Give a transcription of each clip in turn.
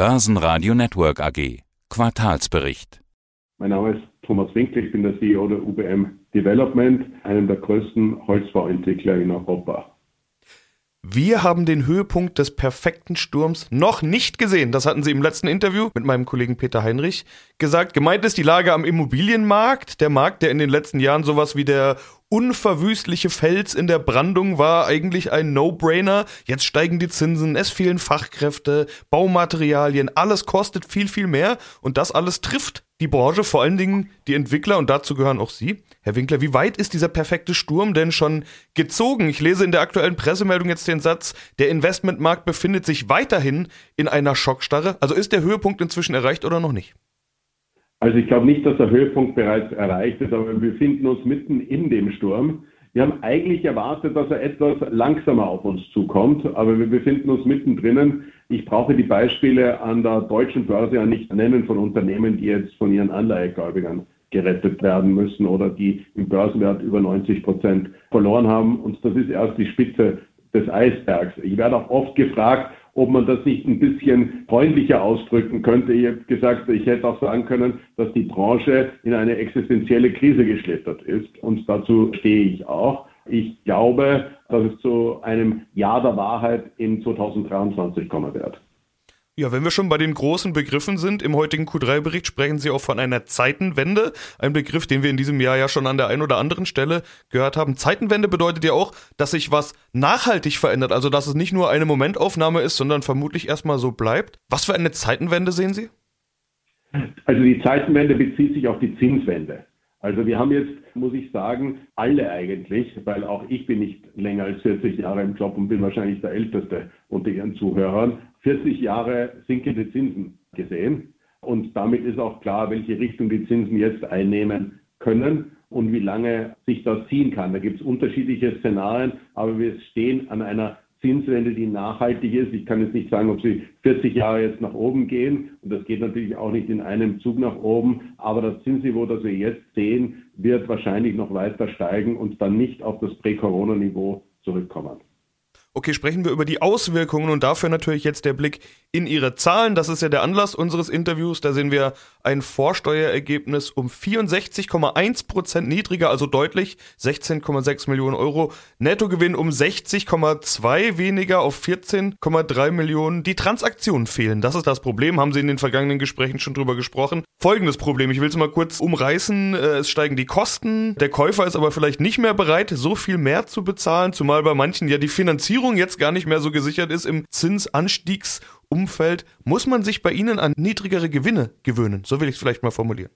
Börsenradio Network AG. Quartalsbericht. Mein Name ist Thomas Winkler, ich bin der CEO der UBM Development, einem der größten Holzbauentwickler in Europa. Wir haben den Höhepunkt des perfekten Sturms noch nicht gesehen. Das hatten Sie im letzten Interview mit meinem Kollegen Peter Heinrich gesagt. Gemeint ist die Lage am Immobilienmarkt. Der Markt, der in den letzten Jahren sowas wie der unverwüstliche Fels in der Brandung war eigentlich ein No-Brainer. Jetzt steigen die Zinsen, es fehlen Fachkräfte, Baumaterialien, alles kostet viel, viel mehr und das alles trifft die Branche, vor allen Dingen die Entwickler und dazu gehören auch Sie. Herr Winkler, wie weit ist dieser perfekte Sturm denn schon gezogen? Ich lese in der aktuellen Pressemeldung jetzt den Satz, der Investmentmarkt befindet sich weiterhin in einer Schockstarre. Also ist der Höhepunkt inzwischen erreicht oder noch nicht? Also ich glaube nicht, dass der Höhepunkt bereits erreicht ist, aber wir befinden uns mitten in dem Sturm. Wir haben eigentlich erwartet, dass er etwas langsamer auf uns zukommt, aber wir befinden uns mittendrin. Ich brauche die Beispiele an der deutschen Börse ja nicht nennen von Unternehmen, die jetzt von ihren Anleihegläubigern gerettet werden müssen oder die im Börsenwert über 90 Prozent verloren haben. Und das ist erst die Spitze des Eisbergs. Ich werde auch oft gefragt, ob man das nicht ein bisschen freundlicher ausdrücken könnte. Ich habe gesagt, ich hätte auch sagen können, dass die Branche in eine existenzielle Krise geschlittert ist. Und dazu stehe ich auch. Ich glaube, dass es zu einem Jahr der Wahrheit in 2023 kommen wird. Ja, wenn wir schon bei den großen Begriffen sind, im heutigen Q3-Bericht sprechen Sie auch von einer Zeitenwende. Ein Begriff, den wir in diesem Jahr ja schon an der einen oder anderen Stelle gehört haben. Zeitenwende bedeutet ja auch, dass sich was nachhaltig verändert. Also, dass es nicht nur eine Momentaufnahme ist, sondern vermutlich erstmal so bleibt. Was für eine Zeitenwende sehen Sie? Also, die Zeitenwende bezieht sich auf die Zinswende. Also wir haben jetzt, muss ich sagen, alle eigentlich, weil auch ich bin nicht länger als 40 Jahre im Job und bin wahrscheinlich der Älteste unter Ihren Zuhörern, 40 Jahre sinkende Zinsen gesehen. Und damit ist auch klar, welche Richtung die Zinsen jetzt einnehmen können und wie lange sich das ziehen kann. Da gibt es unterschiedliche Szenarien, aber wir stehen an einer Zinswende, die nachhaltig ist. Ich kann jetzt nicht sagen, ob sie 40 Jahre jetzt nach oben gehen. Und das geht natürlich auch nicht in einem Zug nach oben. Aber das Zinsniveau, das wir jetzt sehen, wird wahrscheinlich noch weiter steigen und dann nicht auf das Prä-Corona-Niveau zurückkommen. Okay, sprechen wir über die Auswirkungen und dafür natürlich jetzt der Blick in Ihre Zahlen. Das ist ja der Anlass unseres Interviews. Da sehen wir ein Vorsteuerergebnis um 64,1 Prozent niedriger, also deutlich 16,6 Millionen Euro. Nettogewinn um 60,2 weniger auf 14,3 Millionen. Die Transaktionen fehlen. Das ist das Problem. Haben Sie in den vergangenen Gesprächen schon drüber gesprochen. Folgendes Problem. Ich will es mal kurz umreißen. Äh, es steigen die Kosten. Der Käufer ist aber vielleicht nicht mehr bereit, so viel mehr zu bezahlen, zumal bei manchen ja die Finanzierung jetzt gar nicht mehr so gesichert ist im Zinsanstiegsumfeld, muss man sich bei Ihnen an niedrigere Gewinne gewöhnen. So will ich es vielleicht mal formulieren.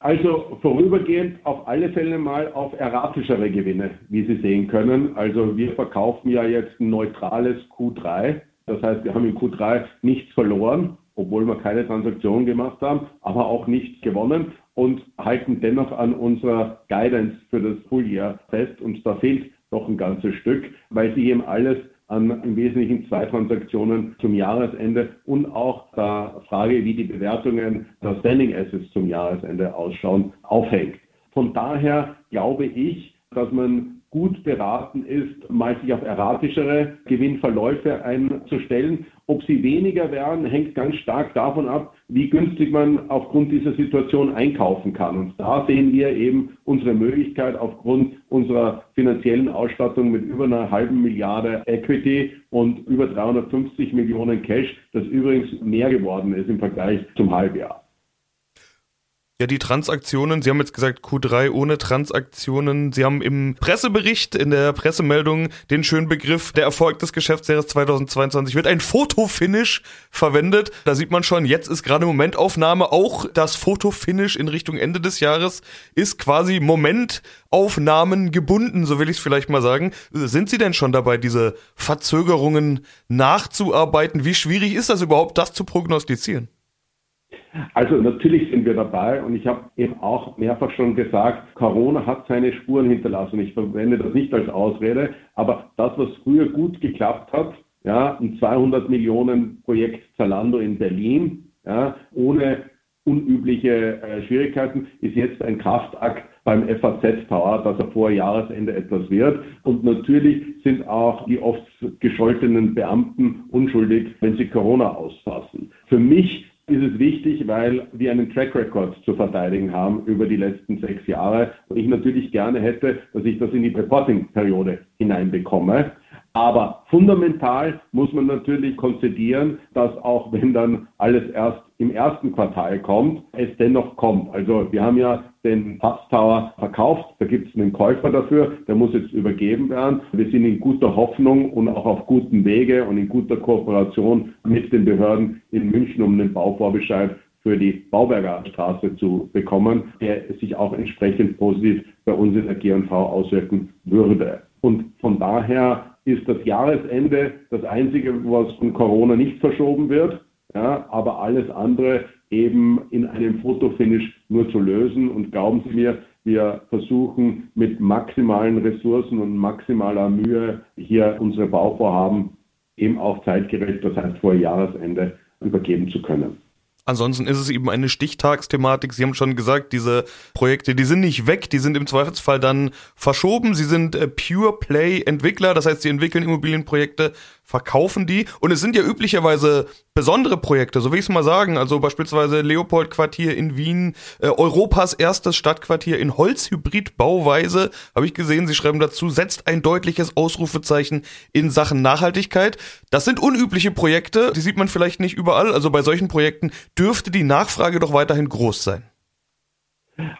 Also vorübergehend auf alle Fälle mal auf erratischere Gewinne, wie Sie sehen können. Also wir verkaufen ja jetzt ein neutrales Q3. Das heißt, wir haben im Q3 nichts verloren, obwohl wir keine Transaktion gemacht haben, aber auch nichts gewonnen und halten dennoch an unserer Guidance für das Fulljahr fest. Und da fehlt doch ein ganzes Stück, weil sich eben alles an im Wesentlichen zwei Transaktionen zum Jahresende und auch der Frage, wie die Bewertungen der Standing Assets zum Jahresende ausschauen, aufhängt. Von daher glaube ich, dass man gut beraten ist, mal sich auf erratischere Gewinnverläufe einzustellen. Ob sie weniger werden, hängt ganz stark davon ab, wie günstig man aufgrund dieser Situation einkaufen kann. Und da sehen wir eben unsere Möglichkeit aufgrund unserer finanziellen Ausstattung mit über einer halben Milliarde Equity und über 350 Millionen Cash, das übrigens mehr geworden ist im Vergleich zum Halbjahr. Ja, die Transaktionen, Sie haben jetzt gesagt Q3 ohne Transaktionen. Sie haben im Pressebericht, in der Pressemeldung den schönen Begriff, der Erfolg des Geschäftsjahres 2022 wird ein Fotofinish verwendet. Da sieht man schon, jetzt ist gerade Momentaufnahme. Auch das Fotofinish in Richtung Ende des Jahres ist quasi Momentaufnahmen gebunden, so will ich es vielleicht mal sagen. Sind Sie denn schon dabei, diese Verzögerungen nachzuarbeiten? Wie schwierig ist das überhaupt, das zu prognostizieren? Also natürlich sind wir dabei und ich habe eben auch mehrfach schon gesagt, Corona hat seine Spuren hinterlassen. Ich verwende das nicht als Ausrede, aber das, was früher gut geklappt hat, ja, ein 200 Millionen Projekt Zalando in Berlin, ja, ohne unübliche äh, Schwierigkeiten, ist jetzt ein Kraftakt, beim FAZ Tower, dass er vor Jahresende etwas wird. Und natürlich sind auch die oft gescholtenen Beamten unschuldig, wenn sie Corona ausfassen. Für mich ist es wichtig, weil wir einen Track Record zu verteidigen haben über die letzten sechs Jahre und ich natürlich gerne hätte, dass ich das in die Reporting-Periode hineinbekomme. Aber fundamental muss man natürlich konzidieren, dass auch wenn dann alles erst im ersten Quartal kommt, es dennoch kommt. Also wir haben ja den Pass Tower verkauft, da gibt es einen Käufer dafür, der muss jetzt übergeben werden. Wir sind in guter Hoffnung und auch auf gutem Wege und in guter Kooperation mit den Behörden in München, um den Bauvorbescheid für die Bauberger Straße zu bekommen, der sich auch entsprechend positiv bei uns in der GNV auswirken würde. Und von daher ist das Jahresende das Einzige, was von Corona nicht verschoben wird, ja, aber alles andere eben in einem Fotofinish nur zu lösen. Und glauben Sie mir, wir versuchen mit maximalen Ressourcen und maximaler Mühe hier unsere Bauvorhaben eben auch zeitgerecht, das heißt vor Jahresende, übergeben zu können. Ansonsten ist es eben eine Stichtagsthematik. Sie haben schon gesagt, diese Projekte, die sind nicht weg, die sind im Zweifelsfall dann verschoben. Sie sind äh, Pure Play Entwickler, das heißt, sie entwickeln Immobilienprojekte verkaufen die. Und es sind ja üblicherweise besondere Projekte, so will ich es mal sagen. Also beispielsweise Leopold-Quartier in Wien, äh, Europas erstes Stadtquartier in Holzhybrid-Bauweise, habe ich gesehen. Sie schreiben dazu, setzt ein deutliches Ausrufezeichen in Sachen Nachhaltigkeit. Das sind unübliche Projekte, die sieht man vielleicht nicht überall. Also bei solchen Projekten dürfte die Nachfrage doch weiterhin groß sein.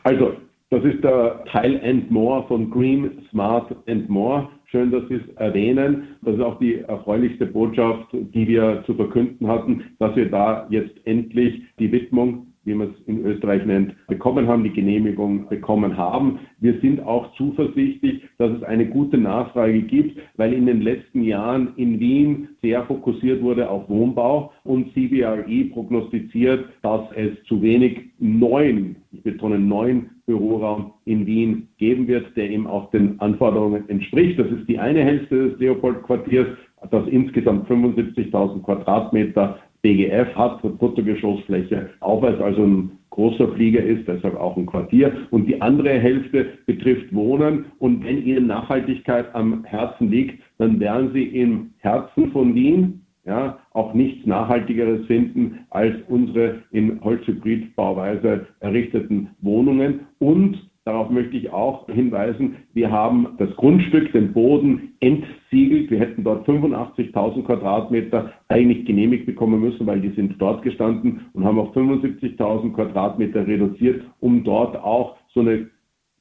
Also, das ist der Teil and More von Green, Smart and More. Schön, dass Sie es erwähnen. Das ist auch die erfreulichste Botschaft, die wir zu verkünden hatten, dass wir da jetzt endlich die Widmung wie man es in Österreich nennt, bekommen haben, die Genehmigung bekommen haben. Wir sind auch zuversichtlich, dass es eine gute Nachfrage gibt, weil in den letzten Jahren in Wien sehr fokussiert wurde auf Wohnbau und CBRE prognostiziert, dass es zu wenig neuen, ich betone neuen Büroraum in Wien geben wird, der eben auch den Anforderungen entspricht. Das ist die eine Hälfte des Leopold-Quartiers, das insgesamt 75.000 Quadratmeter BGF hat, Bruttogeschossfläche aufweist, also ein großer Flieger ist, deshalb auch ein Quartier. Und die andere Hälfte betrifft Wohnen. Und wenn Ihnen Nachhaltigkeit am Herzen liegt, dann werden Sie im Herzen von Wien ja, auch nichts Nachhaltigeres finden als unsere in Holzhybridbauweise errichteten Wohnungen. Und Darauf möchte ich auch hinweisen, wir haben das Grundstück, den Boden entsiegelt. Wir hätten dort 85.000 Quadratmeter eigentlich genehmigt bekommen müssen, weil die sind dort gestanden und haben auf 75.000 Quadratmeter reduziert, um dort auch so eine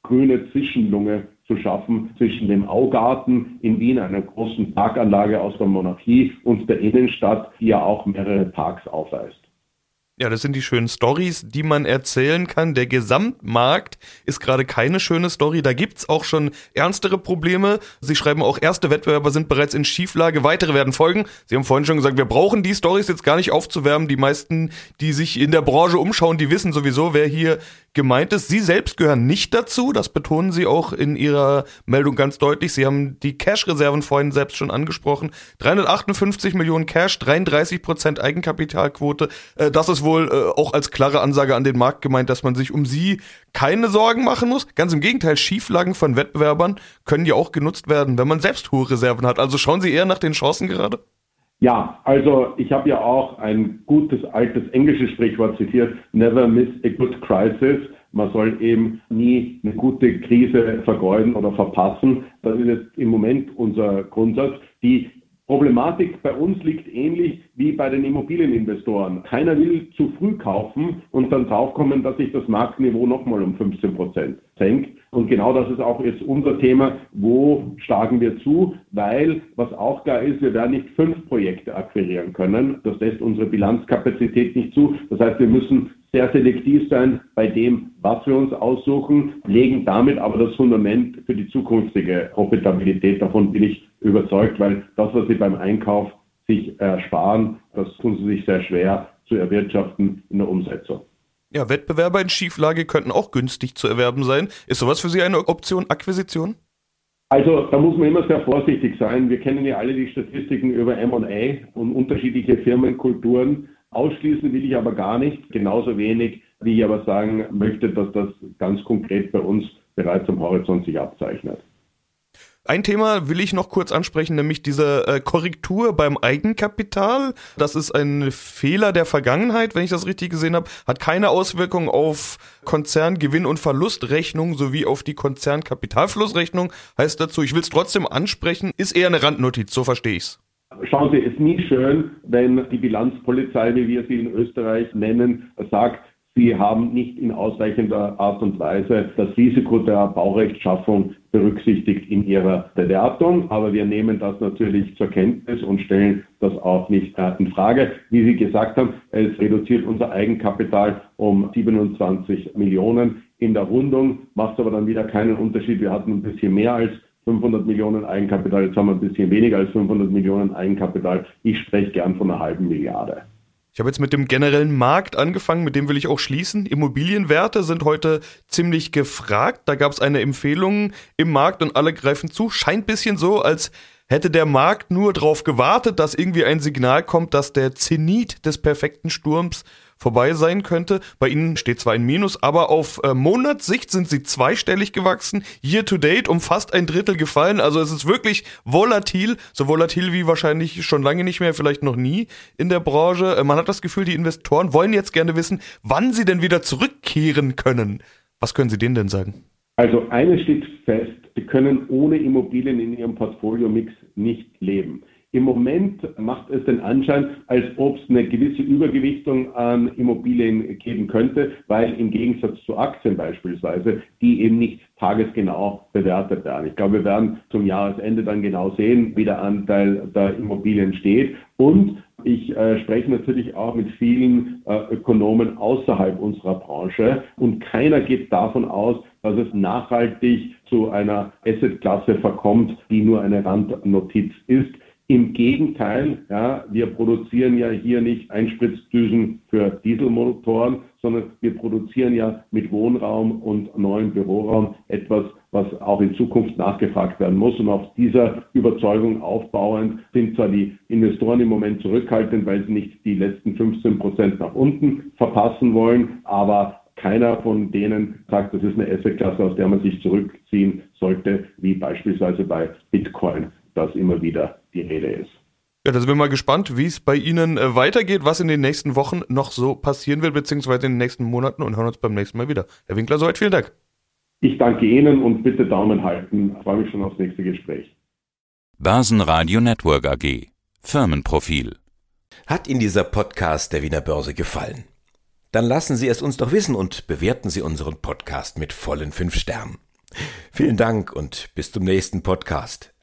grüne Zwischenlunge zu schaffen zwischen dem Augarten in Wien, einer großen Parkanlage aus der Monarchie, und der Innenstadt, die ja auch mehrere Parks aufweist. Ja, das sind die schönen Stories, die man erzählen kann. Der Gesamtmarkt ist gerade keine schöne Story. Da gibt's auch schon ernstere Probleme. Sie schreiben auch, erste Wettbewerber sind bereits in Schieflage, weitere werden folgen. Sie haben vorhin schon gesagt, wir brauchen die Stories jetzt gar nicht aufzuwärmen. Die meisten, die sich in der Branche umschauen, die wissen sowieso, wer hier gemeint ist. Sie selbst gehören nicht dazu. Das betonen Sie auch in Ihrer Meldung ganz deutlich. Sie haben die Cash-Reserven vorhin selbst schon angesprochen. 358 Millionen Cash, 33 Prozent Eigenkapitalquote. Äh, das ist wohl äh, auch als klare Ansage an den Markt gemeint, dass man sich um sie keine Sorgen machen muss. Ganz im Gegenteil, Schieflagen von Wettbewerbern können ja auch genutzt werden, wenn man selbst hohe Reserven hat. Also schauen Sie eher nach den Chancen gerade? Ja, also ich habe ja auch ein gutes altes englisches Sprichwort zitiert, never miss a good crisis. Man soll eben nie eine gute Krise vergeuden oder verpassen. Das ist jetzt im Moment unser Grundsatz. Die Problematik bei uns liegt ähnlich wie bei den Immobilieninvestoren. Keiner will zu früh kaufen und dann draufkommen, dass sich das Marktniveau nochmal um 15 Prozent senkt. Und genau das ist auch jetzt unser Thema. Wo schlagen wir zu? Weil, was auch klar ist, wir werden nicht fünf Projekte akquirieren können. Das lässt unsere Bilanzkapazität nicht zu. Das heißt, wir müssen sehr selektiv sein bei dem, was wir uns aussuchen, legen damit aber das Fundament für die zukünftige Profitabilität. Davon bin ich überzeugt, weil das, was Sie beim Einkauf sich ersparen, das tun Sie sich sehr schwer zu erwirtschaften in der Umsetzung. Ja, Wettbewerber in Schieflage könnten auch günstig zu erwerben sein. Ist sowas für Sie eine Option Akquisition? Also da muss man immer sehr vorsichtig sein. Wir kennen ja alle die Statistiken über M&A und unterschiedliche Firmenkulturen. Ausschließen will ich aber gar nicht, genauso wenig, wie ich aber sagen möchte, dass das ganz konkret bei uns bereits am Horizont sich abzeichnet. Ein Thema will ich noch kurz ansprechen, nämlich diese äh, Korrektur beim Eigenkapital. Das ist ein Fehler der Vergangenheit, wenn ich das richtig gesehen habe. Hat keine Auswirkung auf Konzerngewinn- und Verlustrechnung sowie auf die Konzernkapitalflussrechnung. Heißt dazu, ich will es trotzdem ansprechen, ist eher eine Randnotiz, so verstehe ich's. Schauen Sie, es ist nie schön, wenn die Bilanzpolizei, wie wir sie in Österreich nennen, sagt, Sie haben nicht in ausreichender Art und Weise das Risiko der Baurechtschaffung berücksichtigt in Ihrer Bewertung. Aber wir nehmen das natürlich zur Kenntnis und stellen das auch nicht äh, in Frage. Wie Sie gesagt haben, es reduziert unser Eigenkapital um 27 Millionen. In der Rundung macht aber dann wieder keinen Unterschied. Wir hatten ein bisschen mehr als 500 Millionen Eigenkapital, jetzt haben wir ein bisschen weniger als 500 Millionen Eigenkapital. Ich spreche gern von einer halben Milliarde. Ich habe jetzt mit dem generellen Markt angefangen, mit dem will ich auch schließen. Immobilienwerte sind heute ziemlich gefragt. Da gab es eine Empfehlung im Markt und alle greifen zu. Scheint bisschen so, als hätte der Markt nur darauf gewartet, dass irgendwie ein Signal kommt, dass der Zenit des perfekten Sturms vorbei sein könnte. Bei ihnen steht zwar ein Minus, aber auf äh, Monatssicht sind sie zweistellig gewachsen. Year to date um fast ein Drittel gefallen. Also es ist wirklich volatil, so volatil wie wahrscheinlich schon lange nicht mehr, vielleicht noch nie in der Branche. Äh, man hat das Gefühl, die Investoren wollen jetzt gerne wissen, wann sie denn wieder zurückkehren können. Was können Sie denen denn sagen? Also eines steht fest, Sie können ohne Immobilien in Ihrem Portfolio-Mix nicht leben. Im Moment macht es den Anschein, als ob es eine gewisse Übergewichtung an Immobilien geben könnte, weil im Gegensatz zu Aktien beispielsweise, die eben nicht tagesgenau bewertet werden. Ich glaube, wir werden zum Jahresende dann genau sehen, wie der Anteil der Immobilien steht. Und ich äh, spreche natürlich auch mit vielen äh, Ökonomen außerhalb unserer Branche und keiner geht davon aus, dass es nachhaltig zu einer Assetklasse verkommt, die nur eine Randnotiz ist. Im Gegenteil, ja, wir produzieren ja hier nicht Einspritzdüsen für Dieselmotoren, sondern wir produzieren ja mit Wohnraum und neuem Büroraum etwas, was auch in Zukunft nachgefragt werden muss. Und auf dieser Überzeugung aufbauend sind zwar die Investoren im Moment zurückhaltend, weil sie nicht die letzten 15 Prozent nach unten verpassen wollen, aber keiner von denen sagt, das ist eine Assetklasse, aus der man sich zurückziehen sollte, wie beispielsweise bei Bitcoin das immer wieder die Rede ist. Ja, da sind wir mal gespannt, wie es bei Ihnen äh, weitergeht, was in den nächsten Wochen noch so passieren wird, beziehungsweise in den nächsten Monaten und hören uns beim nächsten Mal wieder. Herr Winkler, soweit vielen Dank. Ich danke Ihnen und bitte Daumen halten. Ich freue mich schon aufs nächste Gespräch. Börsenradio Network AG. Firmenprofil. Hat Ihnen dieser Podcast der Wiener Börse gefallen? Dann lassen Sie es uns doch wissen und bewerten Sie unseren Podcast mit vollen fünf Sternen. Vielen Dank und bis zum nächsten Podcast.